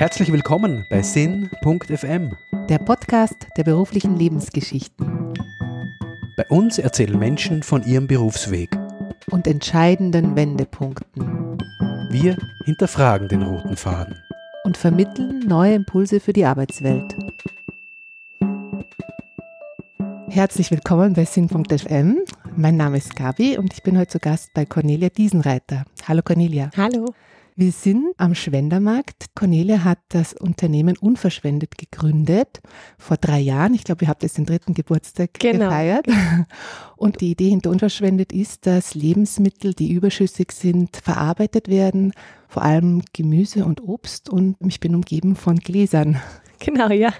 Herzlich willkommen bei Sinn.fm, der Podcast der beruflichen Lebensgeschichten Bei uns erzählen Menschen von ihrem Berufsweg. und entscheidenden Wendepunkten Wir hinterfragen den roten Faden. und vermitteln neue Impulse für die Arbeitswelt. Herzlich willkommen bei Sinn.fm. Mein Name ist Gabi und ich bin heute zu Gast bei Cornelia Diesenreiter. Hallo Cornelia. Hallo. Wir sind am Schwendermarkt. Cornelia hat das Unternehmen Unverschwendet gegründet vor drei Jahren. Ich glaube, ihr habt jetzt den dritten Geburtstag Genau. gefeiert. Und die Idee hinter Unverschwendet ist, dass Lebensmittel, die überschüssig sind, verarbeitet werden, vor allem Gemüse und Obst. Und ich bin umgeben von Gläsern. Genau, ja.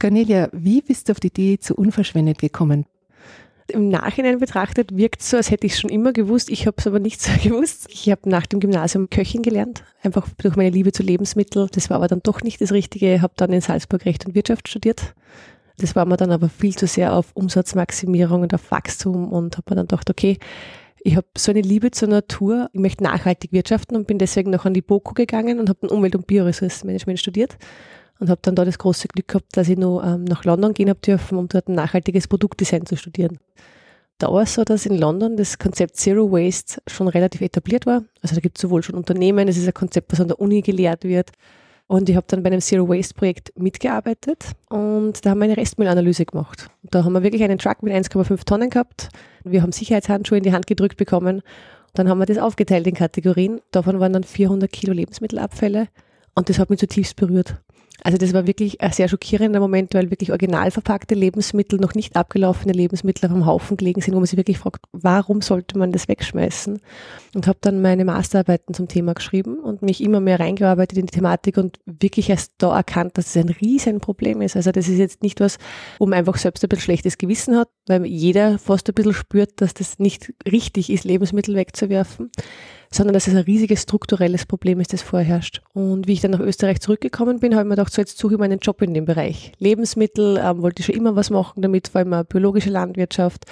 Cornelia, wie bist du auf die Idee zu Unverschwendet gekommen? Im Nachhinein betrachtet wirkt es so, als hätte ich es schon immer gewusst. Ich habe es aber nicht so gewusst. Ich habe nach dem Gymnasium Köchin gelernt, einfach durch meine Liebe zu Lebensmitteln. Das war aber dann doch nicht das Richtige. Ich habe dann in Salzburg Recht und Wirtschaft studiert. Das war mir dann aber viel zu sehr auf Umsatzmaximierung und auf Wachstum und habe mir dann gedacht, okay, ich habe so eine Liebe zur Natur, ich möchte nachhaltig wirtschaften und bin deswegen noch an die BOKU gegangen und habe dann Umwelt- und Bioressourcenmanagement studiert und habe dann da das große Glück gehabt, dass ich noch ähm, nach London gehen habe dürfen, um dort ein nachhaltiges Produktdesign zu studieren. Da war es so, dass in London das Konzept Zero Waste schon relativ etabliert war. Also da gibt es sowohl schon Unternehmen, das ist ein Konzept, was an der Uni gelehrt wird. Und ich habe dann bei einem Zero Waste Projekt mitgearbeitet und da haben wir eine Restmüllanalyse gemacht. Da haben wir wirklich einen Truck mit 1,5 Tonnen gehabt. Wir haben Sicherheitshandschuhe in die Hand gedrückt bekommen. Dann haben wir das aufgeteilt in Kategorien. Davon waren dann 400 Kilo Lebensmittelabfälle und das hat mich zutiefst berührt. Also das war wirklich ein sehr schockierender Moment, weil wirklich original verpackte Lebensmittel, noch nicht abgelaufene Lebensmittel auf dem Haufen gelegen sind, wo man sich wirklich fragt, warum sollte man das wegschmeißen? Und habe dann meine Masterarbeiten zum Thema geschrieben und mich immer mehr reingearbeitet in die Thematik und wirklich erst da erkannt, dass es ein riesen Problem ist. Also das ist jetzt nicht was, wo man einfach selbst ein bisschen schlechtes Gewissen hat, weil jeder fast ein bisschen spürt, dass das nicht richtig ist, Lebensmittel wegzuwerfen sondern dass es ein riesiges strukturelles Problem ist, das vorherrscht. Und wie ich dann nach Österreich zurückgekommen bin, habe ich mir gedacht, so jetzt suche ich mir einen Job in dem Bereich. Lebensmittel, ähm, wollte ich schon immer was machen damit, vor allem biologische Landwirtschaft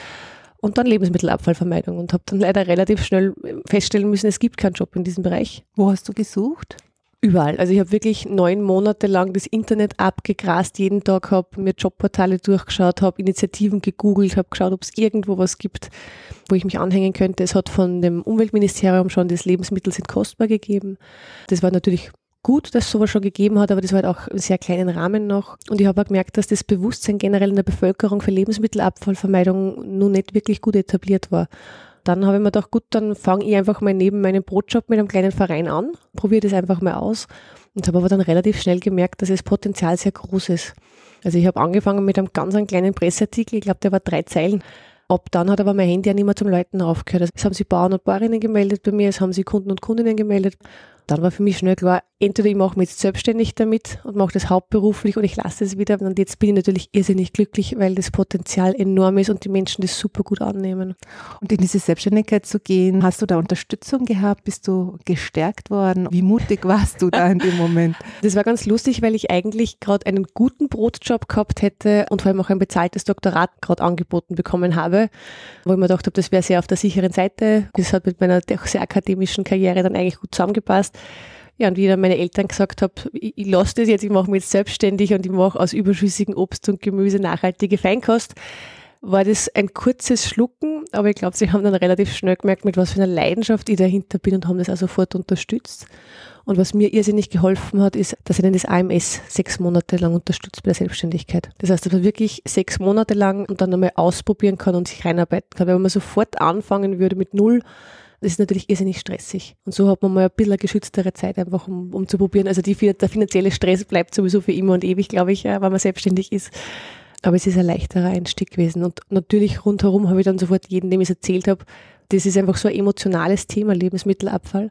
und dann Lebensmittelabfallvermeidung und habe dann leider relativ schnell feststellen müssen, es gibt keinen Job in diesem Bereich. Wo hast du gesucht? Überall. Also ich habe wirklich neun Monate lang das Internet abgegrast, jeden Tag habe mir Jobportale durchgeschaut, habe Initiativen gegoogelt, habe geschaut, ob es irgendwo was gibt, wo ich mich anhängen könnte. Es hat von dem Umweltministerium schon das Lebensmittel sind kostbar gegeben. Das war natürlich gut, dass es sowas schon gegeben hat, aber das war halt auch im sehr kleinen Rahmen noch. Und ich habe auch gemerkt, dass das Bewusstsein generell in der Bevölkerung für Lebensmittelabfallvermeidung nun nicht wirklich gut etabliert war. Dann habe ich mir gedacht, gut, dann fange ich einfach mal neben meinem Brotjob mit einem kleinen Verein an, probiere das einfach mal aus und habe aber dann relativ schnell gemerkt, dass das Potenzial sehr groß ist. Also ich habe angefangen mit einem ganz einen kleinen Presseartikel, ich glaube, der war drei Zeilen. Ab dann hat aber mein Handy ja nicht mehr zum Leuten aufgehört. Also es haben sich Bauern und Bäuerinnen gemeldet bei mir, es haben sich Kunden und Kundinnen gemeldet. Dann war für mich schnell klar, entweder ich mache mich jetzt selbstständig damit und mache das hauptberuflich oder ich lasse es wieder. Und jetzt bin ich natürlich irrsinnig glücklich, weil das Potenzial enorm ist und die Menschen das super gut annehmen. Und in diese Selbstständigkeit zu gehen, hast du da Unterstützung gehabt? Bist du gestärkt worden? Wie mutig warst du da in dem Moment? Das war ganz lustig, weil ich eigentlich gerade einen guten Brotjob gehabt hätte und vor allem auch ein bezahltes Doktorat gerade angeboten bekommen habe, wo ich mir gedacht habe, das wäre sehr auf der sicheren Seite. Das hat mit meiner sehr akademischen Karriere dann eigentlich gut zusammengepasst. Ja, und wie dann meine Eltern gesagt habe, ich, ich lasse das jetzt, ich mache mich jetzt selbstständig und ich mache aus überschüssigem Obst und Gemüse nachhaltige Feinkost, war das ein kurzes Schlucken, aber ich glaube, sie haben dann relativ schnell gemerkt, mit was für einer Leidenschaft ich dahinter bin und haben das auch sofort unterstützt. Und was mir irrsinnig geholfen hat, ist, dass ihnen das AMS sechs Monate lang unterstützt bei der Selbstständigkeit. Das heißt, dass man wirklich sechs Monate lang und dann einmal ausprobieren kann und sich reinarbeiten kann. Weil wenn man sofort anfangen würde mit null, das ist natürlich irrsinnig stressig. Und so hat man mal ein bisschen eine geschütztere Zeit einfach, um, um zu probieren. Also die, der finanzielle Stress bleibt sowieso für immer und ewig, glaube ich, äh, wenn man selbstständig ist. Aber es ist ein leichterer Einstieg gewesen. Und natürlich rundherum habe ich dann sofort jeden, dem ich es erzählt habe, das ist einfach so ein emotionales Thema, Lebensmittelabfall,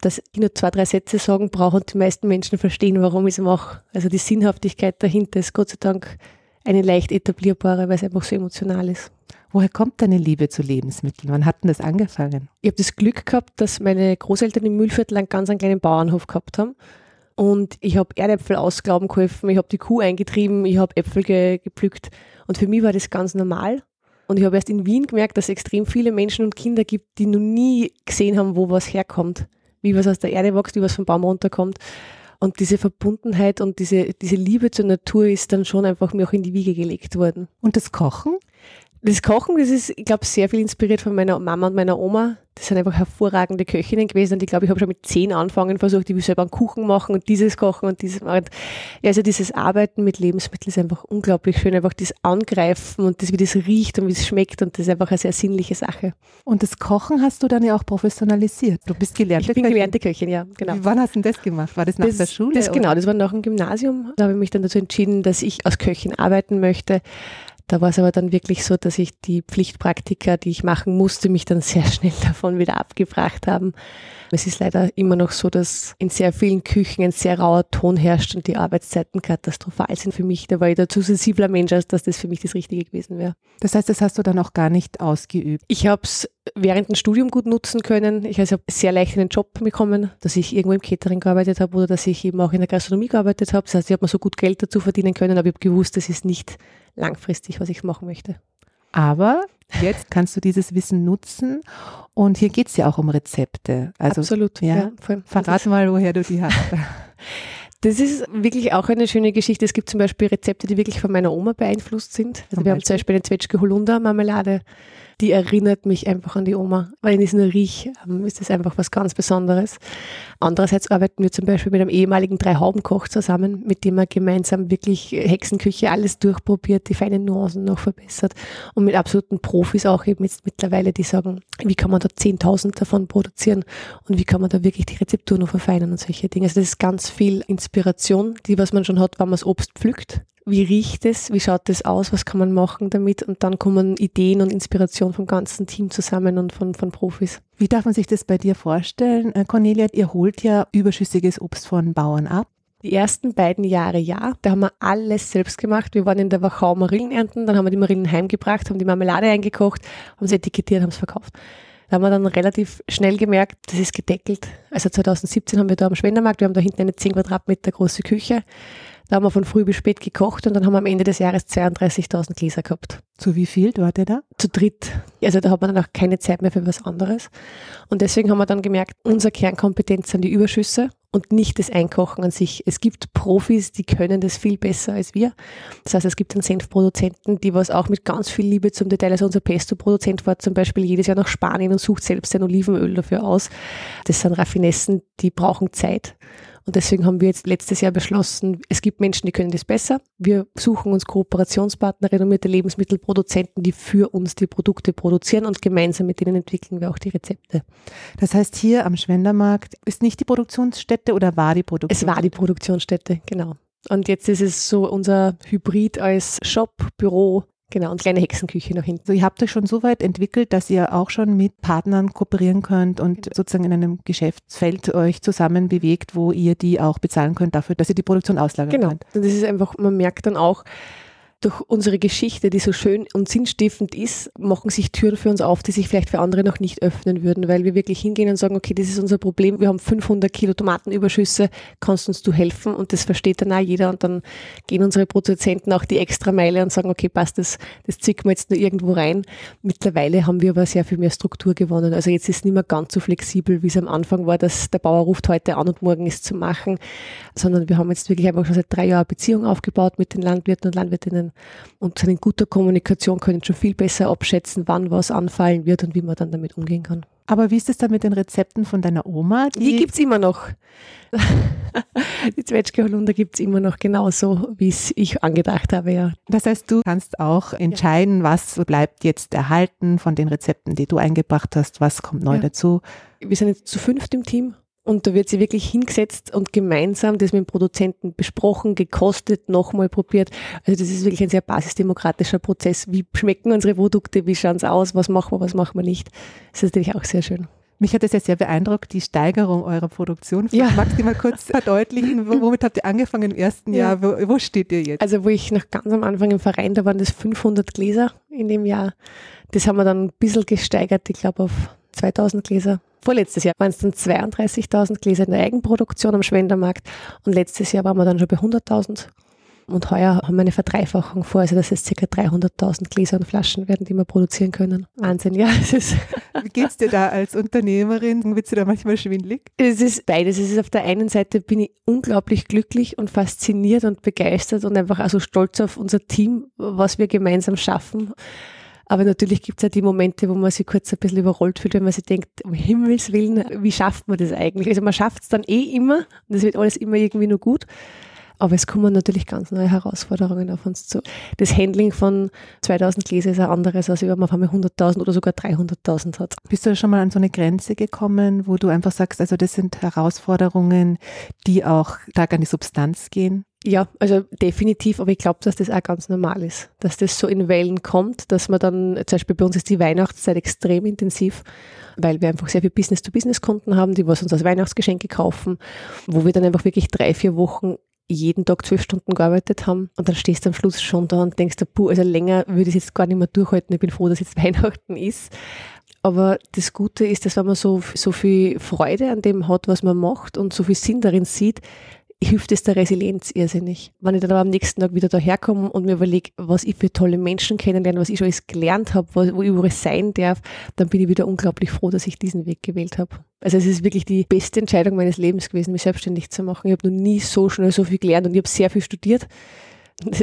dass ich nur zwei, drei Sätze sagen brauche und die meisten Menschen verstehen, warum ich es mache. Also die Sinnhaftigkeit dahinter ist Gott sei Dank eine leicht etablierbare, weil es einfach so emotional ist. Woher kommt deine Liebe zu Lebensmitteln? Wann hat denn das angefangen? Ich habe das Glück gehabt, dass meine Großeltern im Mühlviertel einen ganz einen kleinen Bauernhof gehabt haben. Und ich habe Erdäpfel ausglauben geholfen, ich habe die Kuh eingetrieben, ich habe Äpfel ge gepflückt. Und für mich war das ganz normal. Und ich habe erst in Wien gemerkt, dass es extrem viele Menschen und Kinder gibt, die noch nie gesehen haben, wo was herkommt. Wie was aus der Erde wächst, wie was vom Baum runterkommt. Und diese Verbundenheit und diese, diese Liebe zur Natur ist dann schon einfach mir auch in die Wiege gelegt worden. Und das Kochen? Das Kochen, das ist, ich glaube, sehr viel inspiriert von meiner Mama und meiner Oma. Das sind einfach hervorragende Köchinnen gewesen. Und ich glaube, ich habe schon mit zehn angefangen versucht, ich will selber einen Kuchen machen und dieses kochen und dieses machen. Ja, also dieses Arbeiten mit Lebensmitteln ist einfach unglaublich schön. Einfach das Angreifen und das, wie das riecht und wie es schmeckt. Und das ist einfach eine sehr sinnliche Sache. Und das Kochen hast du dann ja auch professionalisiert. Du bist gelernte Ich bin Köchin. gelernte Köchin, ja, genau. Wann hast du denn das gemacht? War das nach das, der Schule? Das, oder? genau, das war nach dem Gymnasium. Da habe ich mich dann dazu entschieden, dass ich als Köchin arbeiten möchte. Da war es aber dann wirklich so, dass ich die Pflichtpraktika, die ich machen musste, mich dann sehr schnell davon wieder abgebracht haben. Es ist leider immer noch so, dass in sehr vielen Küchen ein sehr rauer Ton herrscht und die Arbeitszeiten katastrophal sind für mich. Da war ich da zu sensibler Mensch, als dass das für mich das Richtige gewesen wäre. Das heißt, das hast du dann auch gar nicht ausgeübt. Ich habe es während dem Studium gut nutzen können. Ich also habe sehr leicht einen Job bekommen, dass ich irgendwo im Catering gearbeitet habe oder dass ich eben auch in der Gastronomie gearbeitet habe. Das heißt, ich habe mir so gut Geld dazu verdienen können, aber ich habe gewusst, das ist nicht langfristig, was ich machen möchte. Aber jetzt kannst du dieses Wissen nutzen und hier geht es ja auch um Rezepte. Also Absolut, ja. voll. verrat mal, woher du die hast. Das ist wirklich auch eine schöne Geschichte. Es gibt zum Beispiel Rezepte, die wirklich von meiner Oma beeinflusst sind. Also wir haben zum Beispiel eine Zwetschge Holunder Marmelade. Die erinnert mich einfach an die Oma. Wenn ich es nur rieche, ähm, ist das einfach was ganz Besonderes. Andererseits arbeiten wir zum Beispiel mit einem ehemaligen Drei-Hauben-Koch zusammen, mit dem er gemeinsam wirklich Hexenküche alles durchprobiert, die feinen Nuancen noch verbessert und mit absoluten Profis auch eben jetzt mittlerweile, die sagen, wie kann man da 10.000 davon produzieren und wie kann man da wirklich die Rezeptur noch verfeinern und solche Dinge. Also das ist ganz viel Inspiration, die was man schon hat, wenn man das Obst pflückt. Wie riecht es? Wie schaut es aus? Was kann man machen damit? Und dann kommen Ideen und Inspiration vom ganzen Team zusammen und von, von Profis. Wie darf man sich das bei dir vorstellen? Äh, Cornelia, ihr holt ja überschüssiges Obst von Bauern ab. Die ersten beiden Jahre ja, da haben wir alles selbst gemacht. Wir waren in der Wachau Marillen ernten, dann haben wir die Marillen heimgebracht, haben die Marmelade eingekocht, haben sie etikettiert, haben es verkauft. Da haben wir dann relativ schnell gemerkt, das ist gedeckelt. Also 2017 haben wir da am Schwendermarkt, wir haben da hinten eine 10 Quadratmeter große Küche. Da haben wir von früh bis spät gekocht und dann haben wir am Ende des Jahres 32.000 Gläser gehabt. Zu wie viel wart ihr da? Zu dritt. Also da hat man dann auch keine Zeit mehr für was anderes. Und deswegen haben wir dann gemerkt, unsere Kernkompetenz sind die Überschüsse und nicht das Einkochen an sich. Es gibt Profis, die können das viel besser als wir. Das heißt, es gibt einen Senfproduzenten, die was auch mit ganz viel Liebe zum Detail, also unser Pesto-Produzent fährt zum Beispiel jedes Jahr nach Spanien und sucht selbst sein Olivenöl dafür aus. Das sind Raffinessen, die brauchen Zeit. Und deswegen haben wir jetzt letztes Jahr beschlossen, es gibt Menschen, die können das besser. Wir suchen uns Kooperationspartner, renommierte Lebensmittelproduzenten, die für uns die Produkte produzieren und gemeinsam mit denen entwickeln wir auch die Rezepte. Das heißt, hier am Schwendermarkt ist nicht die Produktionsstätte oder war die Es Produktionsstätte? war die Produktionsstätte, genau. Und jetzt ist es so unser Hybrid als Shop, Büro, genau, und kleine Hexenküche nach hinten. Also ihr habt euch schon so weit entwickelt, dass ihr auch schon mit Partnern kooperieren könnt und sozusagen in einem Geschäftsfeld euch zusammen bewegt, wo ihr die auch bezahlen könnt dafür, dass ihr die Produktion auslagern Genau. könnt. Und das ist einfach, man merkt dann auch, durch unsere Geschichte, die so schön und sinnstiftend ist, machen sich Türen für uns auf, die sich vielleicht für andere noch nicht öffnen würden, weil wir wirklich hingehen und sagen, okay, das ist unser Problem, wir haben 500 Kilo Tomatenüberschüsse, kannst uns du helfen? Und das versteht dann auch jeder und dann gehen unsere Produzenten auch die extra Meile und sagen, okay, passt, das, das zicken wir jetzt nur irgendwo rein. Mittlerweile haben wir aber sehr viel mehr Struktur gewonnen. Also jetzt ist es nicht mehr ganz so flexibel, wie es am Anfang war, dass der Bauer ruft heute an und morgen ist zu machen, sondern wir haben jetzt wirklich einfach schon seit drei Jahren Beziehung aufgebaut mit den Landwirten und Landwirtinnen und sind in guter Kommunikation, können schon viel besser abschätzen, wann was anfallen wird und wie man dann damit umgehen kann. Aber wie ist es dann mit den Rezepten von deiner Oma? Die gibt's immer noch. Die Zwetschge Holunder gibt's immer noch genauso, wie es ich angedacht habe, ja. Das heißt, du kannst auch entscheiden, was bleibt jetzt erhalten von den Rezepten, die du eingebracht hast, was kommt neu Ja. dazu. Wir sind jetzt zu fünft im Team und da wird sie wirklich hingesetzt und gemeinsam das mit dem Produzenten besprochen, gekostet, nochmal probiert. Also das ist wirklich ein sehr basisdemokratischer Prozess. Wie schmecken unsere Produkte, wie schauen sie aus, was machen wir, was machen wir nicht. Das ist natürlich auch sehr schön. Mich hat es ja sehr beeindruckt, die Steigerung eurer Produktion. Ja. Magst du mal kurz verdeutlichen, wo- womit habt ihr angefangen im ersten Ja. Jahr? Wo, wo steht ihr jetzt? Also wo ich noch ganz am Anfang im Verein, da waren das 500 Gläser in dem Jahr. Das haben wir dann ein bisschen gesteigert, ich glaube auf 2000 Gläser. Vorletztes Jahr waren es dann 32.000 Gläser in der Eigenproduktion am Schwendermarkt und letztes Jahr waren wir dann schon bei 100.000. Und heuer haben wir eine Verdreifachung vor, also das heißt ca. 300.000 Gläser und Flaschen werden, die wir produzieren können. Wahnsinn, ja. Es ist Wie geht's dir da als Unternehmerin? Wird dir da manchmal schwindlig? Es ist beides. Es ist auf der einen Seite bin ich unglaublich glücklich und fasziniert und begeistert und einfach also stolz auf unser Team, was wir gemeinsam schaffen. Aber natürlich gibt es ja die Momente, wo man sich kurz ein bisschen überrollt fühlt, wenn man sich denkt, um Himmels Willen, wie schafft man das eigentlich? Also man schafft es dann eh immer und es wird alles immer irgendwie nur gut. Aber es kommen natürlich ganz neue Herausforderungen auf uns zu. Das Handling von 2000 Gläser ist ein anderes, als wenn man auf einmal 100.000 oder sogar 300.000 hat. Bist du schon mal an so eine Grenze gekommen, wo du einfach sagst, also das sind Herausforderungen, die auch stark an die Substanz gehen? Ja, also definitiv, aber ich glaube, dass das auch ganz normal ist, dass das so in Wellen kommt, dass man dann, zum Beispiel bei uns ist die Weihnachtszeit extrem intensiv, weil wir einfach sehr viele Business-to-Business-Kunden haben, die was uns als Weihnachtsgeschenke kaufen, wo wir dann einfach wirklich drei, vier Wochen jeden Tag zwölf Stunden gearbeitet haben und dann stehst du am Schluss schon da und denkst, puh, also länger würde ich es jetzt gar nicht mehr durchhalten. Ich bin froh, dass jetzt Weihnachten ist. Aber das Gute ist, dass wenn man so, so viel Freude an dem hat, was man macht und so viel Sinn darin sieht, hilft es der Resilienz irrsinnig. Wenn ich dann aber am nächsten Tag wieder daherkomme und mir überlege, was ich für tolle Menschen kennenlerne, was ich schon alles gelernt habe, wo ich überall sein darf, dann bin ich wieder unglaublich froh, dass ich diesen Weg gewählt habe. Also es ist wirklich die beste Entscheidung meines Lebens gewesen, mich selbstständig zu machen. Ich habe noch nie so schnell so viel gelernt und ich habe sehr viel studiert.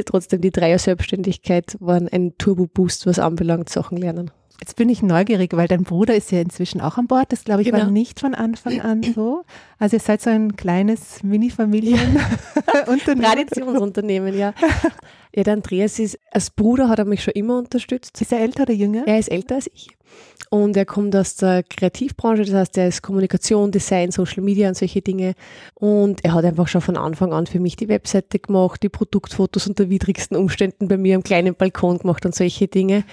Trotzdem die Dreier Selbstständigkeit waren ein Turbo-Boost, was anbelangt, Sachen lernen. Jetzt bin ich neugierig, weil dein Bruder ist ja inzwischen auch an Bord. Das glaube ich genau. war nicht von Anfang an so. Also ihr seid so ein kleines Mini-Familienunternehmen. Traditionsunternehmen, ja. Ja, der Andreas ist, als Bruder hat er mich schon immer unterstützt. Ist er älter oder jünger? Er ist älter als ich. Und er kommt aus der Kreativbranche, das heißt, er ist Kommunikation, Design, Social Media und solche Dinge. Und er hat einfach schon von Anfang an für mich die Webseite gemacht, die Produktfotos unter widrigsten Umständen bei mir am kleinen Balkon gemacht und solche Dinge.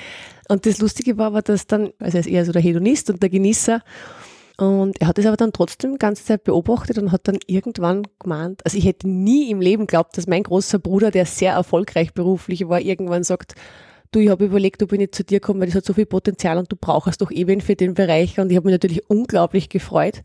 Und das Lustige war aber, dass dann, also er ist eher so der Hedonist und der Genießer. Und er hat es aber dann trotzdem die ganze Zeit beobachtet und hat dann irgendwann gemeint, also ich hätte nie im Leben geglaubt, dass mein großer Bruder, der sehr erfolgreich beruflich war, irgendwann sagt, du, ich habe überlegt, ob ich nicht zu dir komme, weil das hat so viel Potenzial und du brauchst doch eben für den Bereich. Und ich habe mich natürlich unglaublich gefreut,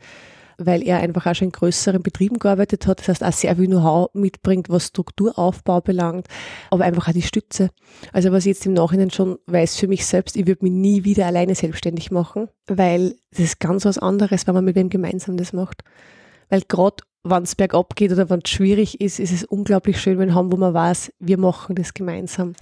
weil er einfach auch schon in größeren Betrieben gearbeitet hat. Das heißt, auch sehr viel Know-how mitbringt, was Strukturaufbau belangt, aber einfach auch die Stütze. Also was ich jetzt im Nachhinein schon weiß für mich selbst, ich würde mich nie wieder alleine selbstständig machen, weil das ist ganz was anderes, wenn man mit wem gemeinsam das macht. Weil gerade wenn es bergab geht oder wenn es schwierig ist, ist es unglaublich schön, wenn haben, wo man weiß, wir machen das gemeinsam.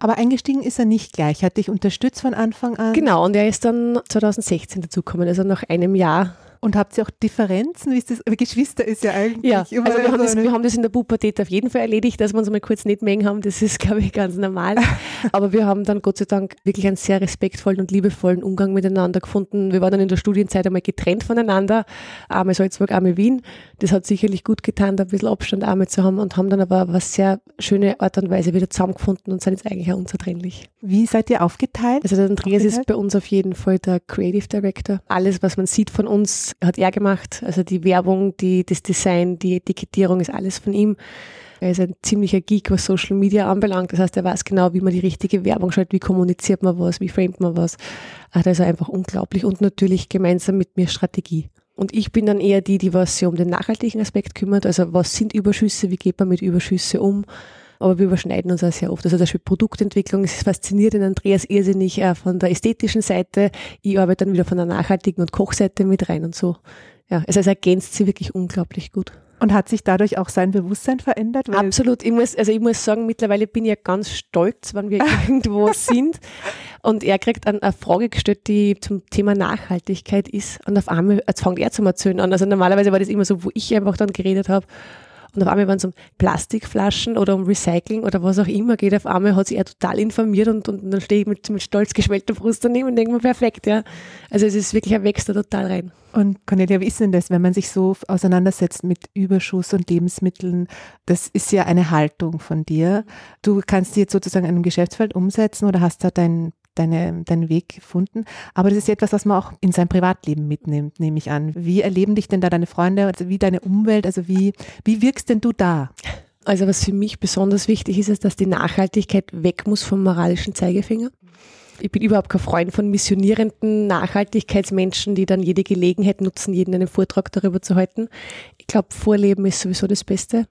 Aber eingestiegen ist er nicht gleich, hat dich unterstützt von Anfang an? Genau, und er ist dann 2016 dazugekommen, also nach einem Jahr und habt ihr auch Differenzen? Wie ist das? Geschwister ist ja eigentlich ja, immer also wir, haben das, wir haben das in der Pubertät auf jeden Fall erledigt, dass wir uns mal kurz nicht mengen haben. Das ist, glaube ich, ganz normal. Aber wir haben dann Gott sei Dank wirklich einen sehr respektvollen und liebevollen Umgang miteinander gefunden. Wir waren dann in der Studienzeit einmal getrennt voneinander. Einmal Salzburg, einmal Wien. Das hat sicherlich gut getan, da ein bisschen Abstand einmal zu haben und haben dann aber eine sehr schöne Art und Weise wieder zusammengefunden und sind jetzt eigentlich auch unzertrennlich. Wie seid ihr aufgeteilt? Also der Andreas aufgeteilt? ist bei uns auf jeden Fall der Creative Director. Alles, was man sieht von uns, hat er gemacht. Also die Werbung, die, das Design, die Etikettierung ist alles von ihm. Er ist ein ziemlicher Geek, was Social Media anbelangt. Das heißt, er weiß genau, wie man die richtige Werbung schaltet, wie kommuniziert man was, wie framet man was. Ah, das ist einfach unglaublich. Und natürlich gemeinsam mit mir Strategie. Und ich bin dann eher die, die was sich um den nachhaltigen Aspekt kümmert. Also was sind Überschüsse, wie geht man mit Überschüsse um? Aber wir überschneiden uns auch sehr oft. Also zum Beispiel Produktentwicklung, es fasziniert den Andreas irrsinnig äh, von der ästhetischen Seite. Ich arbeite dann wieder von der nachhaltigen und Kochseite mit rein und so. Ja, also es ergänzt sie wirklich unglaublich gut. Und hat sich dadurch auch sein Bewusstsein verändert? Absolut. Ich muss, also ich muss sagen, mittlerweile bin ich ja ganz stolz, wenn wir irgendwo sind. Und er kriegt eine, eine Frage gestellt, die zum Thema Nachhaltigkeit ist. Und auf einmal, jetzt fängt er zum Erzählen an. Also normalerweise war das immer so, wo ich einfach dann geredet habe. Und auf einmal, wenn es um Plastikflaschen oder um Recycling oder was auch immer geht, auf einmal hat sich er total informiert und, und dann stehe ich mit, mit stolz geschwellter Brust daneben und denke mir, perfekt, ja. Also es ist wirklich, er wächst da total rein. Und Cornelia, wie ist denn das, wenn man sich so auseinandersetzt mit Überschuss und Lebensmitteln? Das ist ja eine Haltung von dir. Du kannst die jetzt sozusagen in einem Geschäftsfeld umsetzen oder hast da dein deine, deinen Weg gefunden. Aber das ist etwas, was man auch in sein Privatleben mitnimmt, nehme ich an. Wie erleben dich denn da deine Freunde, also wie deine Umwelt, also wie, wie wirkst denn du da? Also was für mich besonders wichtig ist, ist, dass die Nachhaltigkeit weg muss vom moralischen Zeigefinger. Ich bin überhaupt kein Freund von missionierenden Nachhaltigkeitsmenschen, die dann jede Gelegenheit nutzen, jeden einen Vortrag darüber zu halten. Ich glaube, Vorleben ist sowieso das Beste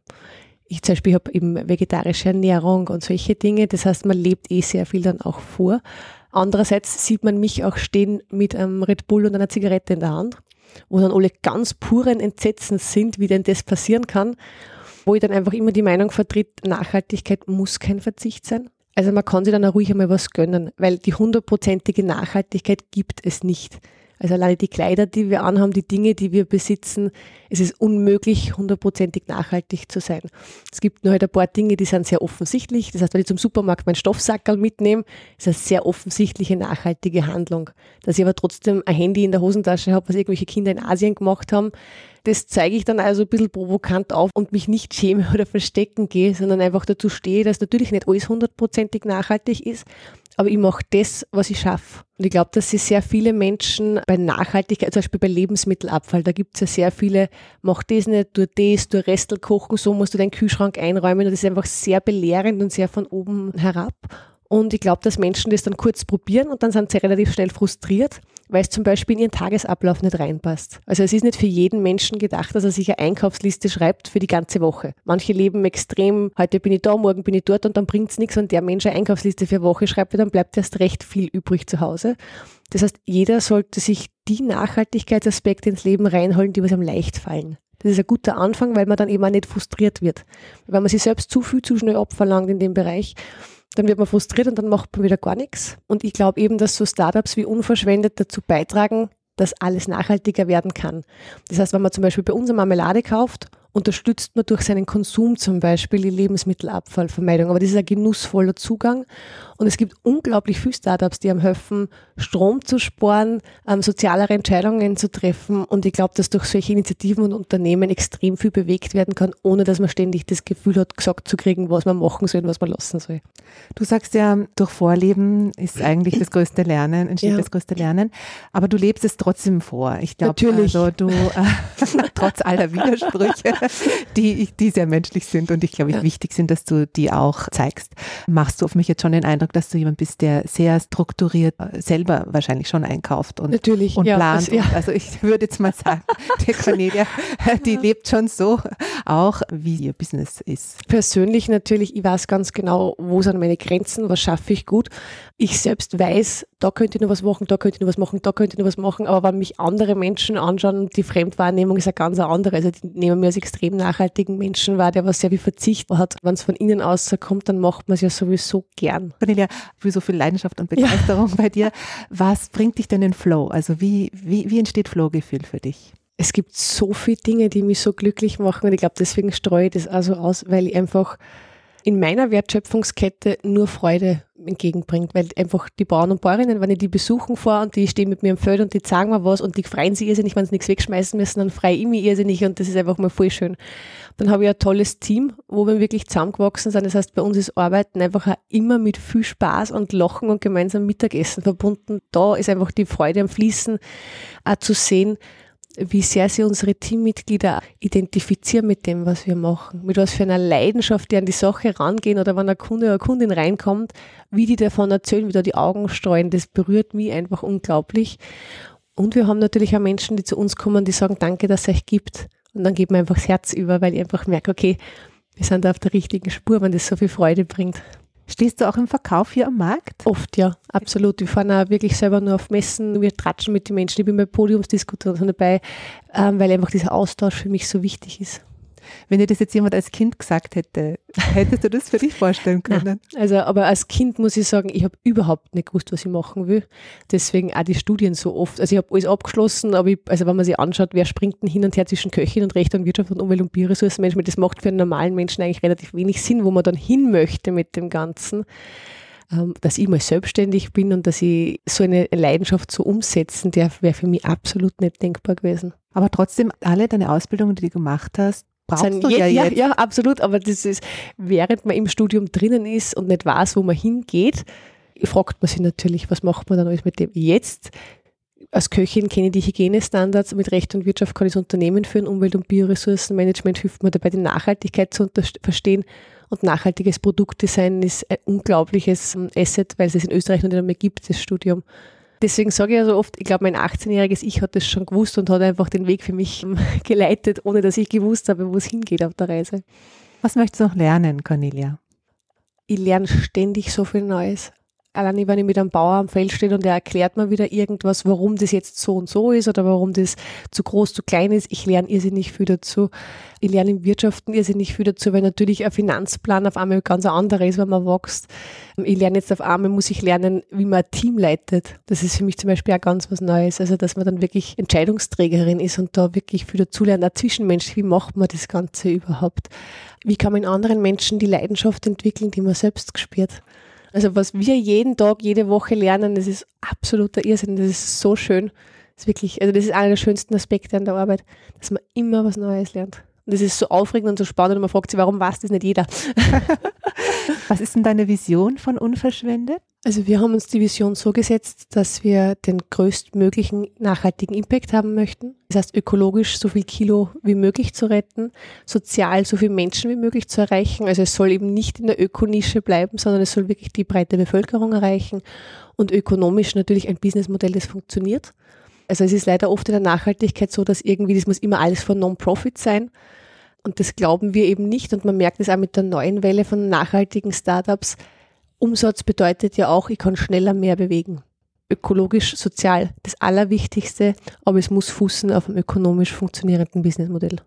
Ich zum Beispiel habe eben vegetarische Ernährung und solche Dinge. Das heißt, man lebt eh sehr viel dann auch vor. Andererseits sieht man mich auch stehen mit einem Red Bull und einer Zigarette in der Hand, wo dann alle ganz puren Entsetzens sind, wie denn das passieren kann, wo ich dann einfach immer die Meinung vertritt, Nachhaltigkeit muss kein Verzicht sein. Also man kann sich dann auch ruhig einmal was gönnen, weil die hundertprozentige Nachhaltigkeit gibt es nicht. Also alleine die Kleider, die wir anhaben, die Dinge, die wir besitzen, es ist unmöglich, hundertprozentig nachhaltig zu sein. Es gibt nur halt ein paar Dinge, die sind sehr offensichtlich. Das heißt, wenn ich zum Supermarkt meinen Stoffsackerl mitnehme, ist eine sehr offensichtliche nachhaltige Handlung. Dass ich aber trotzdem ein Handy in der Hosentasche habe, was irgendwelche Kinder in Asien gemacht haben, das zeige ich dann also ein bisschen provokant auf und mich nicht schäme oder verstecken gehe, sondern einfach dazu stehe, dass natürlich nicht alles hundertprozentig nachhaltig ist, aber ich mache das, was ich schaffe. Und ich glaube, dass sich sehr viele Menschen bei Nachhaltigkeit, zum Beispiel bei Lebensmittelabfall, da gibt es ja sehr viele, mach das nicht, tu das, tu Restel kochen, so musst du deinen Kühlschrank einräumen. Und das ist einfach sehr belehrend und sehr von oben herab. Und ich glaube, dass Menschen das dann kurz probieren und dann sind sie relativ schnell frustriert, weil es zum Beispiel in ihren Tagesablauf nicht reinpasst. Also es ist nicht für jeden Menschen gedacht, dass er sich eine Einkaufsliste schreibt für die ganze Woche. Manche leben extrem, heute bin ich da, morgen bin ich dort und dann bringt es nichts, wenn der Mensch eine Einkaufsliste für eine Woche schreibt, dann bleibt erst recht viel übrig zu Hause. Das heißt, jeder sollte sich die Nachhaltigkeitsaspekte ins Leben reinholen, die was am leicht fallen. Das ist ein guter Anfang, weil man dann eben auch nicht frustriert wird. Weil man sich selbst zu viel, zu schnell abverlangt in dem Bereich dann wird man frustriert und dann macht man wieder gar nichts. Und ich glaube eben, dass so Startups wie Unverschwendet dazu beitragen, dass alles nachhaltiger werden kann. Das heißt, wenn man zum Beispiel bei uns eine Marmelade kauft unterstützt man durch seinen Konsum zum Beispiel die Lebensmittelabfallvermeidung. Aber das ist ein genussvoller Zugang. Und es gibt unglaublich viele Startups, die am helfen, Strom zu sparen, ähm, sozialere Entscheidungen zu treffen. Und ich glaube, dass durch solche Initiativen und Unternehmen extrem viel bewegt werden kann, ohne dass man ständig das Gefühl hat, gesagt zu kriegen, was man machen soll und was man lassen soll. Du sagst ja, durch Vorleben ist eigentlich das größte Lernen, entsteht ja. das größte Lernen. Aber du lebst es trotzdem vor. Ich glaube, also du, äh, trotz aller Widersprüche, die, die sehr menschlich sind und ich glaube, ja. wichtig sind, dass du die auch zeigst. Machst du auf mich jetzt schon den Eindruck, dass du jemand bist, der sehr strukturiert äh, selber wahrscheinlich schon einkauft und, Natürlich, und ja, plant. Also, ja. also ich würde jetzt mal sagen, die Cornelia, die lebt schon so auch, wie ihr Business ist. Persönlich natürlich, ich weiß ganz genau, wo sind meine Grenzen, was schaffe ich gut. Ich selbst weiß, da könnte ich noch was machen, da könnte ich noch was machen, da könnte ich noch was machen, aber wenn mich andere Menschen anschauen, die Fremdwahrnehmung ist eine ganz andere. Also die nehmen mir als extrem nachhaltigen Menschen wahr, der was sehr viel Verzicht hat. Wenn es von innen aus kommt, dann macht man es ja sowieso gern. Cornelia, für so viel Leidenschaft und Begeisterung ja. bei dir. Was bringt dich denn in Flow? Also wie, wie, wie entsteht Flow-Gefühl für dich? Es gibt so viele Dinge, die mich so glücklich machen und ich glaube, deswegen streue ich das also aus, weil ich einfach in meiner Wertschöpfungskette nur Freude entgegenbringt, weil einfach die Bauern und Bäuerinnen, wenn ich die besuchen vor und die stehen mit mir im Feld und die sagen mir was und die freuen sich irrsinnig, wenn sie nichts wegschmeißen müssen, dann freue ich mich irrsinnig und das ist einfach mal voll schön. Dann habe ich ein tolles Team, wo wir wirklich zusammengewachsen sind. Das heißt, bei uns ist Arbeiten einfach auch immer mit viel Spaß und Lachen und gemeinsam Mittagessen verbunden. Da ist einfach die Freude am Fließen auch zu sehen wie sehr sie unsere Teammitglieder identifizieren mit dem, was wir machen, mit was für einer Leidenschaft die an die Sache rangehen oder wenn ein Kunde oder eine Kundin reinkommt, wie die davon erzählen, wie da die Augen streuen, das berührt mich einfach unglaublich. Und wir haben natürlich auch Menschen, die zu uns kommen, die sagen, danke, dass es euch gibt. Und dann geht mir einfach das Herz über, weil ich einfach merke, okay, wir sind da auf der richtigen Spur, wenn das so viel Freude bringt. Stehst du auch im Verkauf hier am Markt? Oft, ja, absolut. Wir fahren auch wirklich selber nur auf Messen. Wir tratschen mit den Menschen. Ich bin bei Podiumsdiskussionen dabei, ähm, weil einfach dieser Austausch für mich so wichtig ist. Wenn dir das jetzt jemand als Kind gesagt hätte, hättest du das für dich vorstellen können? Nein. Also, aber als Kind muss ich sagen, ich habe überhaupt nicht gewusst, was ich machen will. Deswegen auch die Studien so oft. Also ich habe alles abgeschlossen, aber ich, also wenn man sich anschaut, wer springt denn hin und her zwischen Köchin und Recht und Wirtschaft und Umwelt- und Bioressourcenmanagement, das macht für einen normalen Menschen eigentlich relativ wenig Sinn, wo man dann hin möchte mit dem Ganzen ähm, dass ich mal selbstständig bin und dass ich so eine Leidenschaft so umsetzen darf, wäre für mich absolut nicht denkbar gewesen. Aber trotzdem, alle deine Ausbildungen, die du gemacht hast, brauchst du ja, ja, jetzt. ja, absolut. Aber das ist, während man im Studium drinnen ist und nicht weiß, wo man hingeht, fragt man sich natürlich, was macht man dann alles mit dem jetzt? Als Köchin kenne ich die Hygienestandards. Mit Recht und Wirtschaft kann ich das Unternehmen führen. Umwelt- und Bioressourcenmanagement hilft mir dabei, die Nachhaltigkeit zu verstehen. Und nachhaltiges Produktdesign ist ein unglaubliches ähm, Asset, weil es es in Österreich noch nicht mehr gibt, das Studium. Deswegen sage ich also oft, ich glaube, mein 18-jähriges Ich hat das schon gewusst und hat einfach den Weg für mich geleitet, ohne dass ich gewusst habe, wo es hingeht auf der Reise. Was möchtest du noch lernen, Cornelia? Ich lerne ständig so viel Neues allein wenn ich mit einem Bauer am Feld stehe und er erklärt mir wieder irgendwas, warum das jetzt so und so ist oder warum das zu groß, zu klein ist, ich lerne irrsinnig viel dazu. Ich lerne im Wirtschaften irrsinnig viel dazu, weil natürlich ein Finanzplan auf einmal ganz anderer ist, wenn man wächst. Ich lerne jetzt auf einmal, muss ich lernen, wie man ein Team leitet. Das ist für mich zum Beispiel auch ganz was Neues. Also, dass man dann wirklich Entscheidungsträgerin ist und da wirklich viel dazu lernt. Auch zwischenmenschlich, wie macht man das Ganze überhaupt? Wie kann man in anderen Menschen die Leidenschaft entwickeln, die man selbst gespürt? Also was wir jeden Tag, jede Woche lernen, das ist absoluter Irrsinn. Das ist so schön. Das ist wirklich, also das ist einer der schönsten Aspekte an der Arbeit, dass man immer was Neues lernt. Und das ist so aufregend und so spannend und man fragt sich, warum weiß das nicht jeder? was ist denn deine Vision von Unverschwendet? Also wir haben uns die Vision so gesetzt, dass wir den größtmöglichen nachhaltigen Impact haben möchten. Das heißt, ökologisch so viel Kilo wie möglich zu retten, sozial so viele Menschen wie möglich zu erreichen. Also es soll eben nicht in der Ökonische bleiben, sondern es soll wirklich die breite Bevölkerung erreichen und ökonomisch natürlich ein Businessmodell, das funktioniert. Also es ist leider oft in der Nachhaltigkeit so, dass irgendwie, das muss immer alles von Non-Profit sein. Und das glauben wir eben nicht. Und man merkt es auch mit der neuen Welle von nachhaltigen Startups, Umsatz bedeutet ja auch, ich kann schneller mehr bewegen. Ökologisch, sozial, das Allerwichtigste, aber es muss fußen auf einem ökonomisch funktionierenden Businessmodell.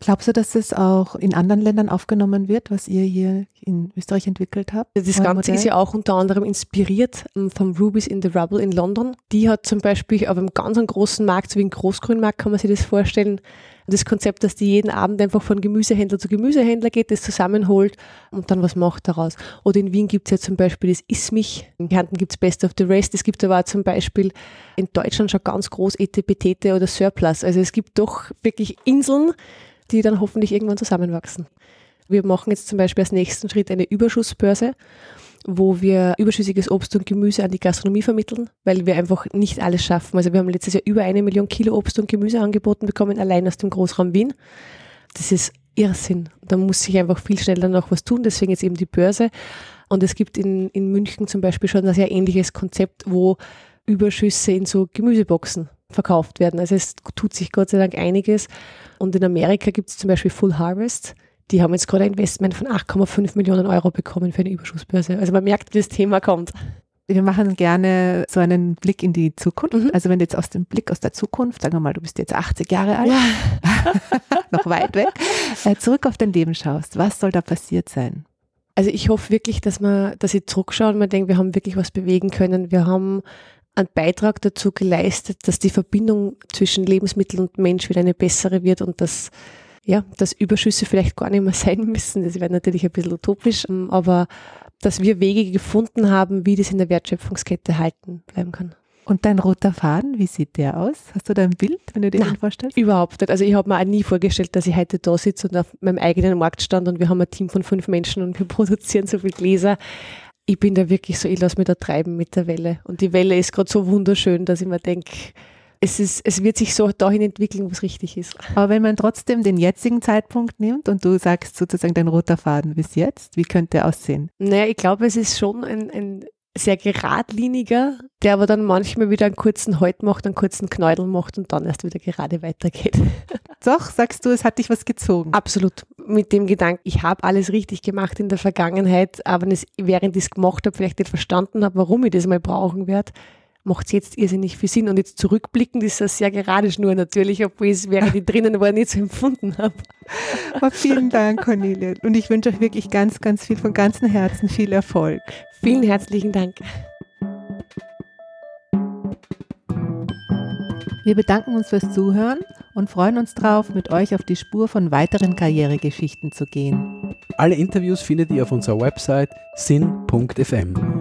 Glaubst du, dass es auch in anderen Ländern aufgenommen wird, was ihr hier in Österreich entwickelt habt? Das Ganze ist ja auch unter anderem inspiriert ähm, vom Rubies in the Rubble in London. Die hat zum Beispiel auf einem ganz großen Markt, so wie ein Großgrünmarkt, kann man sich das vorstellen, das Konzept, dass die jeden Abend einfach von Gemüsehändler zu Gemüsehändler geht, das zusammenholt und dann was macht daraus. Oder in Wien gibt es ja zum Beispiel das Ismich, in Kärnten gibt es Best of the Rest, es gibt aber auch zum Beispiel in Deutschland schon ganz groß Etepetete oder Surplus. Also es gibt doch wirklich Inseln, die dann hoffentlich irgendwann zusammenwachsen. Wir machen jetzt zum Beispiel als nächsten Schritt eine Überschussbörse wo wir überschüssiges Obst und Gemüse an die Gastronomie vermitteln, weil wir einfach nicht alles schaffen. Also wir haben letztes Jahr über eine Million Kilo Obst und Gemüse angeboten bekommen, allein aus dem Großraum Wien. Das ist Irrsinn. Da muss sich einfach viel schneller noch was tun, deswegen jetzt eben die Börse. Und es gibt in, in München zum Beispiel schon ein sehr ähnliches Konzept, wo Überschüsse in so Gemüseboxen verkauft werden. Also es tut sich Gott sei Dank einiges. Und in Amerika gibt es zum Beispiel Full Harvest die haben jetzt gerade ein Investment von 8,5 Millionen Euro bekommen für eine Überschussbörse. Also man merkt, wie das Thema kommt. Wir machen gerne so einen Blick in die Zukunft. Mhm. Also wenn du jetzt aus dem Blick aus der Zukunft, sagen wir mal, du bist jetzt 80 Jahre alt, ja. noch weit weg, äh, zurück auf dein Leben schaust, was soll da passiert sein? Also ich hoffe wirklich, dass man, dass ich zurückschaue und man denkt, wir haben wirklich was bewegen können. Wir haben einen Beitrag dazu geleistet, dass die Verbindung zwischen Lebensmittel und Mensch wieder eine bessere wird und dass ja, dass Überschüsse vielleicht gar nicht mehr sein müssen. Das wäre natürlich ein bisschen utopisch, aber dass wir Wege gefunden haben, wie das in der Wertschöpfungskette halten bleiben kann. Und dein roter Faden, wie sieht der aus? Hast du da ein Bild, wenn du dir Nein, den vorstellst? Überhaupt nicht. Also ich habe mir auch nie vorgestellt, dass ich heute da sitze und auf meinem eigenen Markt stand und wir haben ein Team von fünf Menschen und wir produzieren so viel Gläser. Ich bin da wirklich so, ich lasse mich da treiben mit der Welle. Und die Welle ist gerade so wunderschön, dass ich mir denke, es, ist, es wird sich so dahin entwickeln, wo es richtig ist. Aber wenn man trotzdem den jetzigen Zeitpunkt nimmt und du sagst sozusagen dein roter Faden bis jetzt, wie könnte er aussehen? Naja, ich glaube, es ist schon ein, ein sehr geradliniger, der aber dann manchmal wieder einen kurzen Halt macht, einen kurzen Knäudel macht und dann erst wieder gerade weitergeht. Doch, sagst du, es hat dich was gezogen. Absolut. Mit dem Gedanken, ich habe alles richtig gemacht in der Vergangenheit, aber während ich es gemacht habe, vielleicht nicht verstanden habe, warum ich das mal brauchen werde, macht es jetzt irrsinnig viel Sinn. Und jetzt zurückblickend ist das sehr gerade Schnur natürlich, obwohl ich es während ich drinnen war nicht so empfunden habe. Aber vielen Dank, Cornelia. Und ich wünsche euch wirklich ganz, ganz viel von ganzem Herzen viel Erfolg. Vielen herzlichen Dank. Wir bedanken uns fürs Zuhören und freuen uns darauf, mit euch auf die Spur von weiteren Karrieregeschichten zu gehen. Alle Interviews findet ihr auf unserer Website sin.fm.